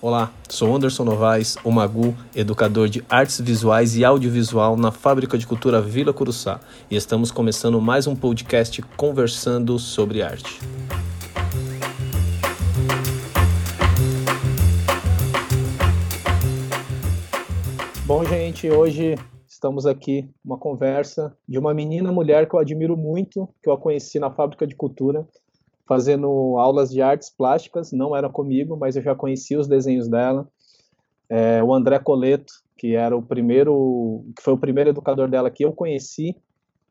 Olá, sou Anderson Novaes, o Magu, educador de artes visuais e audiovisual na Fábrica de Cultura Vila Curuçá, e estamos começando mais um podcast conversando sobre arte. Bom, gente, hoje estamos aqui uma conversa de uma menina mulher que eu admiro muito, que eu a conheci na Fábrica de Cultura, fazendo aulas de artes plásticas, não era comigo, mas eu já conhecia os desenhos dela. É, o André Coleto, que era o primeiro, que foi o primeiro educador dela que eu conheci,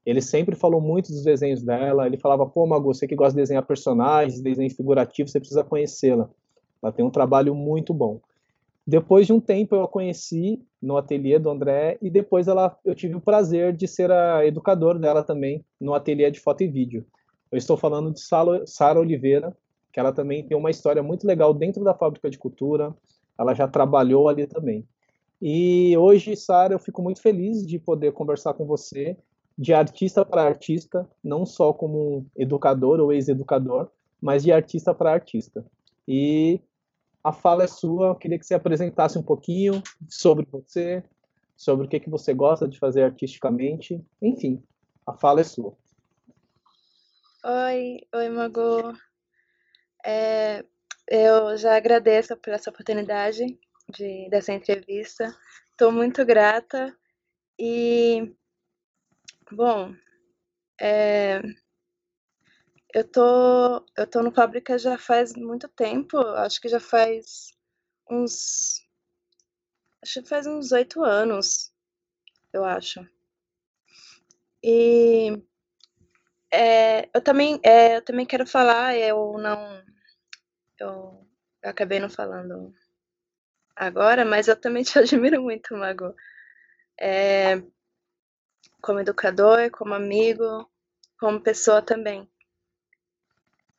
ele sempre falou muito dos desenhos dela. Ele falava: "Pô, Mago, você que gosta de desenhar personagens, desenho figurativo, você precisa conhecê-la. Ela tem um trabalho muito bom." Depois de um tempo eu a conheci no ateliê do André e depois ela, eu tive o prazer de ser a educador dela também no ateliê de foto e vídeo. Eu estou falando de Sara Oliveira, que ela também tem uma história muito legal dentro da fábrica de cultura. Ela já trabalhou ali também. E hoje, Sara, eu fico muito feliz de poder conversar com você de artista para artista, não só como educador ou ex-educador, mas de artista para artista. E a fala é sua, eu queria que você apresentasse um pouquinho sobre você, sobre o que, que você gosta de fazer artisticamente, enfim, a fala é sua. Oi, oi, Mago. É, eu já agradeço por essa oportunidade de, dessa entrevista. Estou muito grata e, bom, é, eu tô, eu tô no Fábrica já faz muito tempo, acho que já faz uns, acho que faz uns oito anos, eu acho. E é, eu também, é, eu também quero falar, eu não, eu, eu acabei não falando agora, mas eu também te admiro muito, Mago. É, como educador, como amigo, como pessoa também.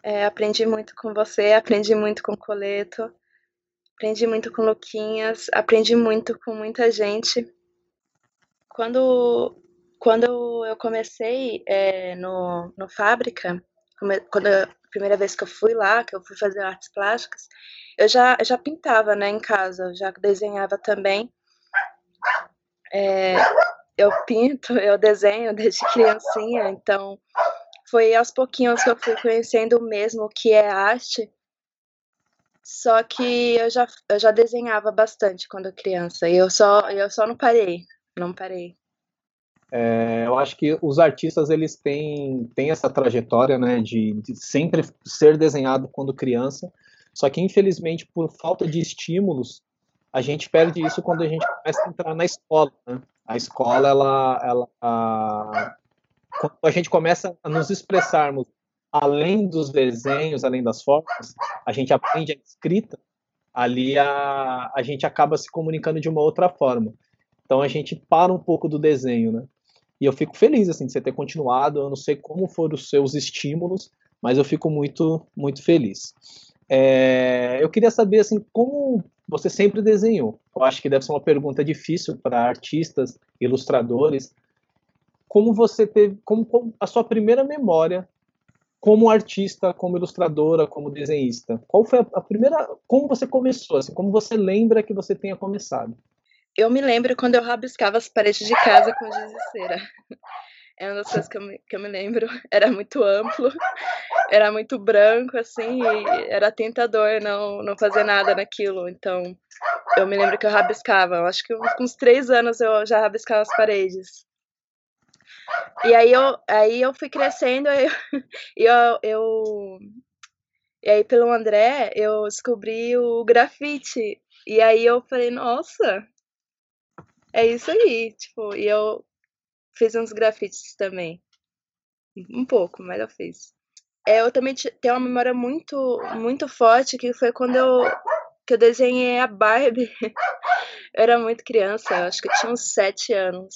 É, aprendi muito com você, aprendi muito com o Coleto, aprendi muito com Luquinhas, aprendi muito com muita gente. Quando quando eu comecei é, no, no Fábrica, quando a primeira vez que eu fui lá, que eu fui fazer artes plásticas, eu já, já pintava, né, em casa, eu já desenhava também. É, eu pinto, eu desenho desde criancinha, então foi aos pouquinhos que eu fui conhecendo mesmo o que é arte. Só que eu já, eu já desenhava bastante quando criança, e eu só, eu só não parei, não parei. É, eu acho que os artistas eles têm, têm essa trajetória né, de, de, sempre ser desenhado quando criança, só que infelizmente por falta de estímulos a gente perde isso quando a gente começa a entrar na escola. Né? A escola, ela, ela a, quando a gente começa a nos expressarmos além dos desenhos, além das formas, a gente aprende a escrita, ali a, a gente acaba se comunicando de uma outra forma. Então a gente para um pouco do desenho, né? E eu fico feliz assim de você ter continuado. Eu não sei como foram os seus estímulos, mas eu fico muito muito feliz. É, eu queria saber assim como você sempre desenhou. Eu acho que deve ser uma pergunta difícil para artistas, ilustradores. Como você teve, como, como a sua primeira memória como artista, como ilustradora, como desenhista? Qual foi a, a primeira, como você começou, assim, como você lembra que você tenha começado? Eu me lembro quando eu rabiscava as paredes de casa com giz de cera. É uma das coisas que eu, me, que eu me lembro. Era muito amplo, era muito branco, assim, e era tentador não, não fazer nada naquilo. Então, eu me lembro que eu rabiscava. Eu acho que com uns três anos eu já rabiscava as paredes. E aí eu, aí eu fui crescendo e eu, eu, e aí pelo André eu descobri o grafite. E aí eu falei, nossa, é isso aí, tipo, e eu fiz uns grafites também. Um pouco, mas eu fiz. É, eu também tenho uma memória muito, muito forte, que foi quando eu, que eu desenhei a Barbie. eu era muito criança, acho que eu tinha uns sete anos.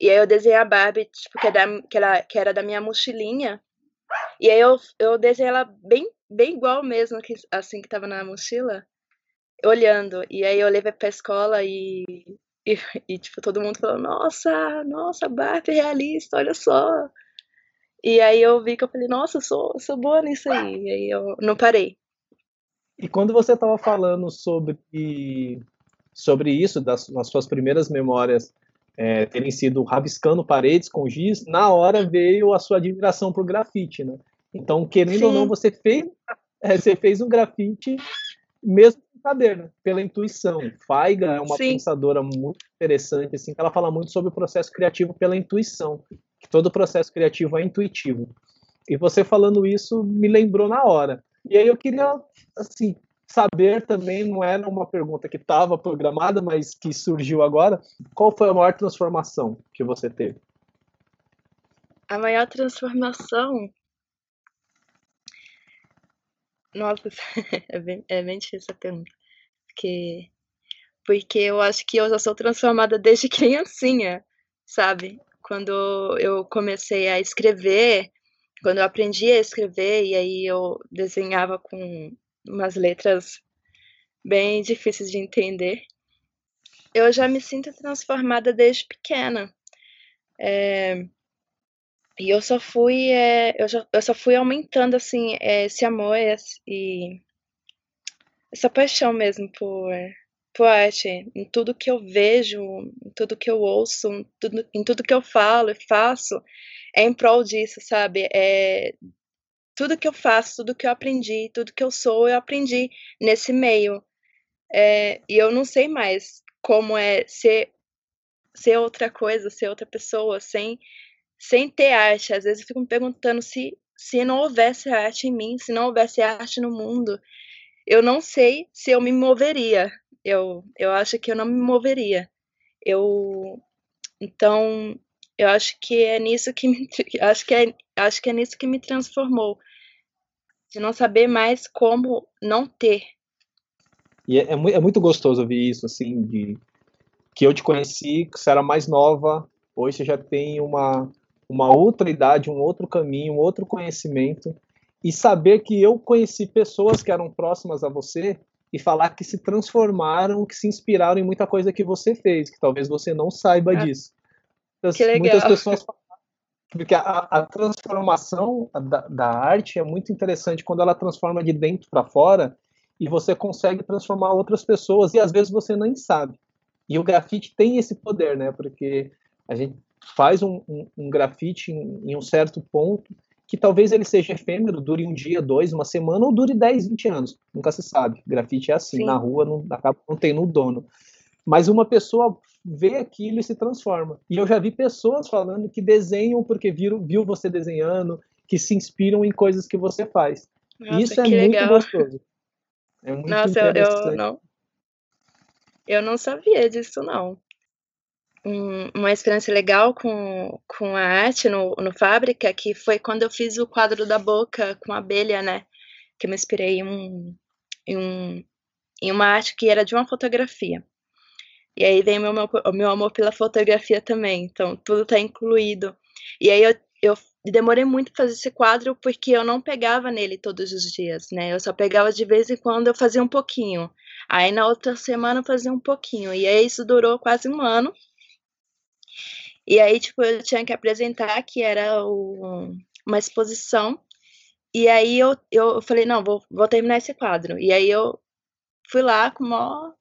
E aí eu desenhei a Barbie, tipo, que, é da, que, era, que era da minha mochilinha. E aí eu, eu desenhei ela bem, bem igual mesmo, que, assim que tava na mochila, olhando. E aí eu levei pra escola e e, e, tipo, todo mundo falou, nossa, nossa, Barbie é realista, olha só. E aí eu vi que eu falei, nossa, eu sou, eu sou boa nisso aí. E aí eu não parei. E quando você estava falando sobre, sobre isso, das, nas suas primeiras memórias é, terem sido rabiscando paredes com giz, na hora veio a sua admiração por grafite, né? Então, querendo Sim. ou não, você fez, é, você fez um grafite mesmo saber, né? pela intuição. Faiga é uma Sim. pensadora muito interessante, assim, que ela fala muito sobre o processo criativo pela intuição, que todo processo criativo é intuitivo. E você falando isso me lembrou na hora. E aí eu queria, assim, saber também, não era uma pergunta que estava programada, mas que surgiu agora, qual foi a maior transformação que você teve? A maior transformação. Nossa, é bem, é bem difícil essa pergunta. Porque, porque eu acho que eu já sou transformada desde criancinha, sabe? Quando eu comecei a escrever, quando eu aprendi a escrever, e aí eu desenhava com umas letras bem difíceis de entender, eu já me sinto transformada desde pequena. É, e eu só fui, é, eu, eu só fui aumentando assim é, esse amor e essa paixão mesmo por, por arte, em tudo que eu vejo, em tudo que eu ouço, em tudo, em tudo que eu falo e faço, é em prol disso, sabe? É, tudo que eu faço, tudo que eu aprendi, tudo que eu sou, eu aprendi nesse meio. É, e eu não sei mais como é ser, ser outra coisa, ser outra pessoa, sem, sem ter arte. Às vezes eu fico me perguntando se, se não houvesse arte em mim, se não houvesse arte no mundo, eu não sei se eu me moveria. Eu, eu acho que eu não me moveria. Eu, então, eu acho que é nisso que me, acho que é, acho que é nisso que me transformou, de não saber mais como não ter. E é, é, é muito gostoso ouvir isso, assim, de que eu te conheci, que você era mais nova, hoje você já tem uma, uma outra idade, um outro caminho, um outro conhecimento, e saber que eu conheci pessoas que eram próximas a você e falar que se transformaram, que se inspiraram em muita coisa que você fez, que talvez você não saiba é. disso que legal. muitas pessoas porque a, a transformação da, da, arte é muito interessante quando ela transforma de dentro para fora e você consegue transformar outras pessoas e às vezes você nem sabe. E o grafite tem esse poder, né? Porque a gente faz um, um, um grafite em, em, um certo ponto que talvez ele seja efêmero, dure um dia, dois, uma semana ou dure 10, 20 anos. Nunca se sabe. Grafite é assim, Sim. na rua não, acaba, não tem no dono. Mas uma pessoa vê aquilo e se transforma. E eu já vi pessoas falando que desenham porque viram, viu você desenhando, que se inspiram em coisas que você faz. Nossa, Isso é muito legal. gostoso. É muito Nossa, eu, eu, não. Eu não sabia disso, não. Um, uma experiência legal com, com a arte no, no Fábrica, que foi quando eu fiz o quadro da boca com abelha, né? Que eu me inspirei em, um, em, um, em uma arte que era de uma fotografia. E aí vem o meu, o meu amor pela fotografia também. Então, tudo tá incluído. E aí eu, eu demorei muito pra fazer esse quadro porque eu não pegava nele todos os dias, né? Eu só pegava de vez em quando, eu fazia um pouquinho. Aí na outra semana eu fazia um pouquinho. E aí isso durou quase um ano. E aí, tipo, eu tinha que apresentar que era o, uma exposição. E aí eu, eu falei, não, vou, vou terminar esse quadro. E aí eu fui lá com maior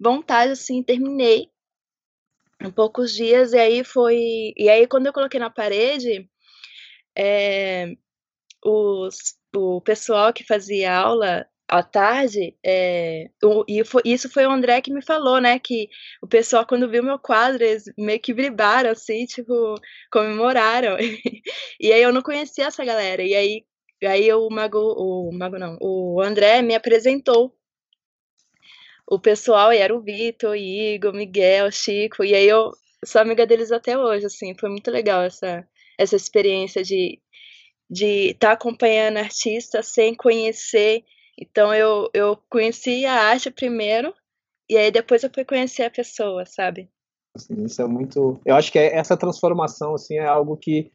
vontade, assim, terminei em poucos dias, e aí foi. E aí, quando eu coloquei na parede, é, os, o pessoal que fazia aula à tarde, é, o, e foi, isso foi o André que me falou, né? Que o pessoal, quando viu meu quadro, eles meio que vibraram, assim, tipo, comemoraram. e aí eu não conhecia essa galera. E aí, aí o Mago, o Mago não, o André me apresentou o pessoal, e era o Vitor, Igor, Miguel, Chico, e aí eu sou amiga deles até hoje, assim, foi muito legal essa, essa experiência de de estar tá acompanhando artista sem conhecer. Então eu, eu conheci a arte primeiro e aí depois eu fui conhecer a pessoa, sabe? Assim, isso é muito. Eu acho que é, essa transformação assim é algo que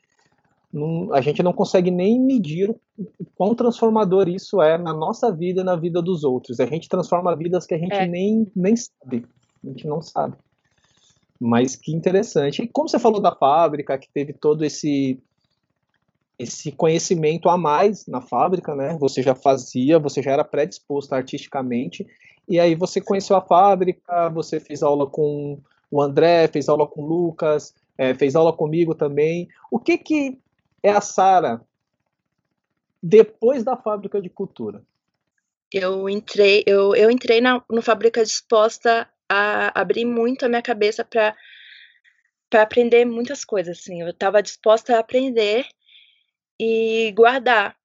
não, a gente não consegue nem medir o quão transformador isso é na nossa vida e na vida dos outros. A gente transforma vidas que a gente é. nem, nem sabe. A gente não sabe. Mas que interessante. E como você falou da fábrica, que teve todo esse esse conhecimento a mais na fábrica, né? Você já fazia, você já era predisposto artisticamente, e aí você conheceu a fábrica, você fez aula com o André, fez aula com o Lucas, é, fez aula comigo também. O que que é a Sara depois da fábrica de cultura? Eu entrei, eu, eu entrei na, no fábrica disposta a abrir muito a minha cabeça para para aprender muitas coisas, assim. Eu estava disposta a aprender e guardar.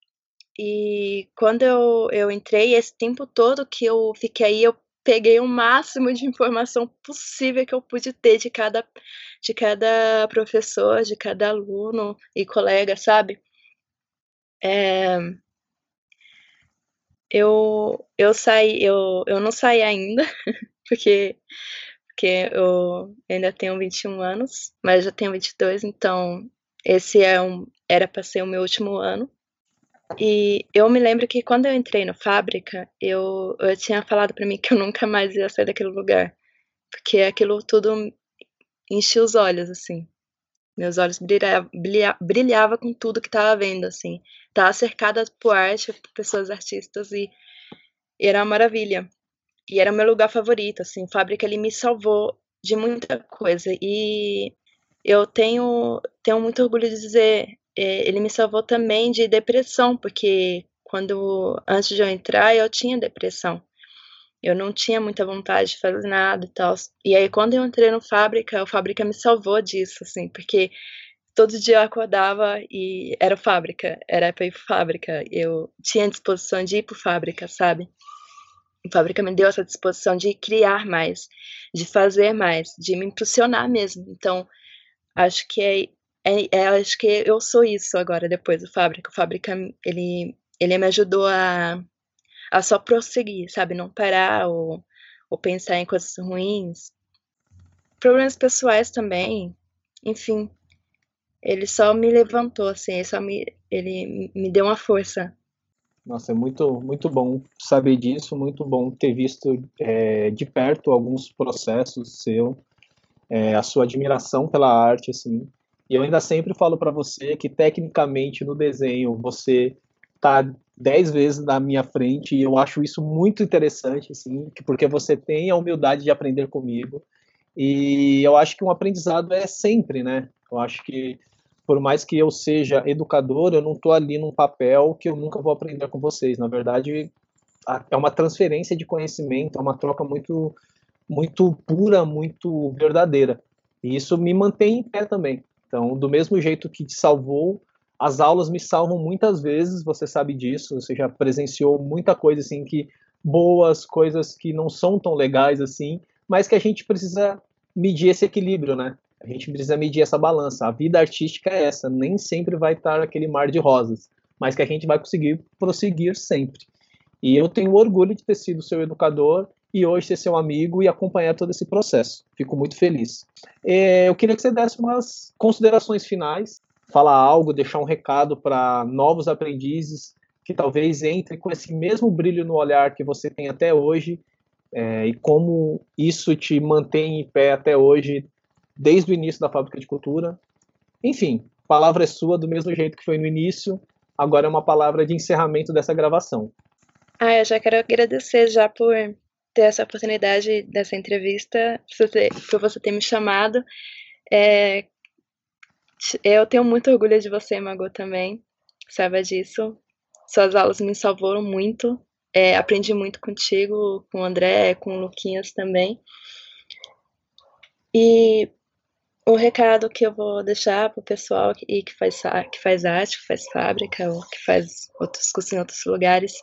E quando eu, eu entrei, esse tempo todo que eu fiquei aí, eu peguei o máximo de informação possível que eu pude ter de cada, de cada professor, de cada aluno e colega, sabe? É, eu, eu saí, eu, eu não saí ainda, porque, porque eu ainda tenho 21 anos, mas já tenho 22, então esse é um, era para ser o meu último ano. E eu me lembro que quando eu entrei na fábrica, eu, eu tinha falado para mim que eu nunca mais ia sair daquele lugar, porque aquilo tudo enchia os olhos, assim. Meus olhos brilhavam brilha, brilhava com tudo que estava vendo, assim. Tava cercada por arte, por pessoas artistas e, e era uma maravilha. E era meu lugar favorito, assim. Fábrica ele me salvou de muita coisa e eu tenho tenho muito orgulho de dizer, ele me salvou também de depressão, porque quando antes de eu entrar eu tinha depressão. Eu não tinha muita vontade de fazer nada e tal. E aí, quando eu entrei no fábrica, a fábrica me salvou disso, assim, porque todo dia eu acordava e era fábrica, era para ir para fábrica. Eu tinha disposição de ir para fábrica, sabe? A fábrica me deu essa disposição de criar mais, de fazer mais, de me impulsionar mesmo. Então, acho que é, é, é acho que eu sou isso agora depois do fábrica. O fábrica ele ele me ajudou a a só prosseguir, sabe? Não parar ou, ou pensar em coisas ruins. Problemas pessoais também, enfim. Ele só me levantou, assim, ele só me, ele me deu uma força. Nossa, é muito, muito bom saber disso, muito bom ter visto é, de perto alguns processos seu, é, a sua admiração pela arte, assim. E eu ainda sempre falo para você que tecnicamente no desenho você tá dez vezes na minha frente e eu acho isso muito interessante, assim, porque você tem a humildade de aprender comigo e eu acho que um aprendizado é sempre, né? Eu acho que por mais que eu seja educador, eu não estou ali num papel que eu nunca vou aprender com vocês. Na verdade, é uma transferência de conhecimento, é uma troca muito, muito pura, muito verdadeira. E isso me mantém em pé também. Então, do mesmo jeito que te salvou as aulas me salvam muitas vezes, você sabe disso, você já presenciou muita coisa assim que boas, coisas que não são tão legais assim, mas que a gente precisa medir esse equilíbrio, né? A gente precisa medir essa balança. A vida artística é essa, nem sempre vai estar aquele mar de rosas, mas que a gente vai conseguir prosseguir sempre. E eu tenho orgulho de ter sido seu educador e hoje ser seu amigo e acompanhar todo esse processo. Fico muito feliz. É, eu queria que você desse umas considerações finais falar algo, deixar um recado para novos aprendizes que talvez entrem com esse mesmo brilho no olhar que você tem até hoje é, e como isso te mantém em pé até hoje, desde o início da Fábrica de Cultura. Enfim, palavra é sua do mesmo jeito que foi no início, agora é uma palavra de encerramento dessa gravação. Ah, eu já quero agradecer já por ter essa oportunidade dessa entrevista, por você ter, me chamado. É, eu tenho muito orgulho de você, Mago, também. Saiba disso. Suas aulas me salvaram muito. É, aprendi muito contigo, com o André, com o Luquinhas também. E o recado que eu vou deixar para o pessoal que, que, faz, que faz arte, que faz fábrica, ou que faz outros cursos em outros lugares,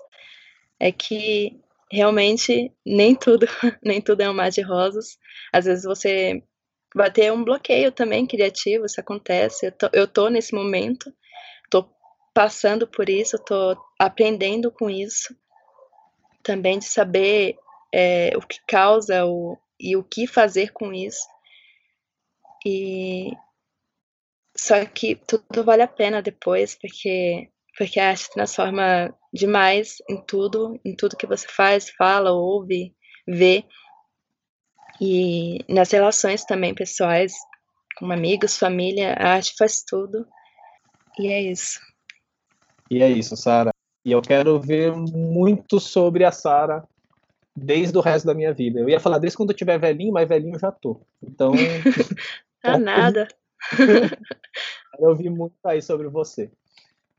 é que realmente nem tudo, nem tudo é um mar de rosas. Às vezes você vai ter um bloqueio também criativo, isso acontece. Eu tô, eu tô nesse momento, tô passando por isso, tô aprendendo com isso, também de saber é, o que causa o, e o que fazer com isso. E só que tudo vale a pena depois, porque porque a arte transforma demais em tudo, em tudo que você faz, fala, ouve, vê. E nas relações também pessoais, com amigos, família, a arte faz tudo. E é isso. E é isso, Sara. E eu quero ver muito sobre a Sara desde o resto da minha vida. Eu ia falar desde quando eu tiver velhinho, mas velhinho já tô. Então. ah, nada. eu vi muito aí sobre você.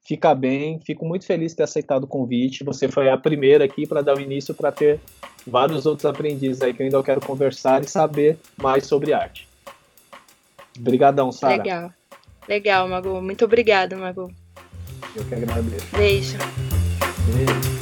Fica bem, fico muito feliz de ter aceitado o convite. Você foi a primeira aqui para dar o início para ter vários outros aprendizes aí que eu ainda quero conversar e saber mais sobre arte. Obrigadão, Sara. Legal. Legal, Magu. Muito obrigada, Magu. Eu que agradeço. Beijo. Beijo.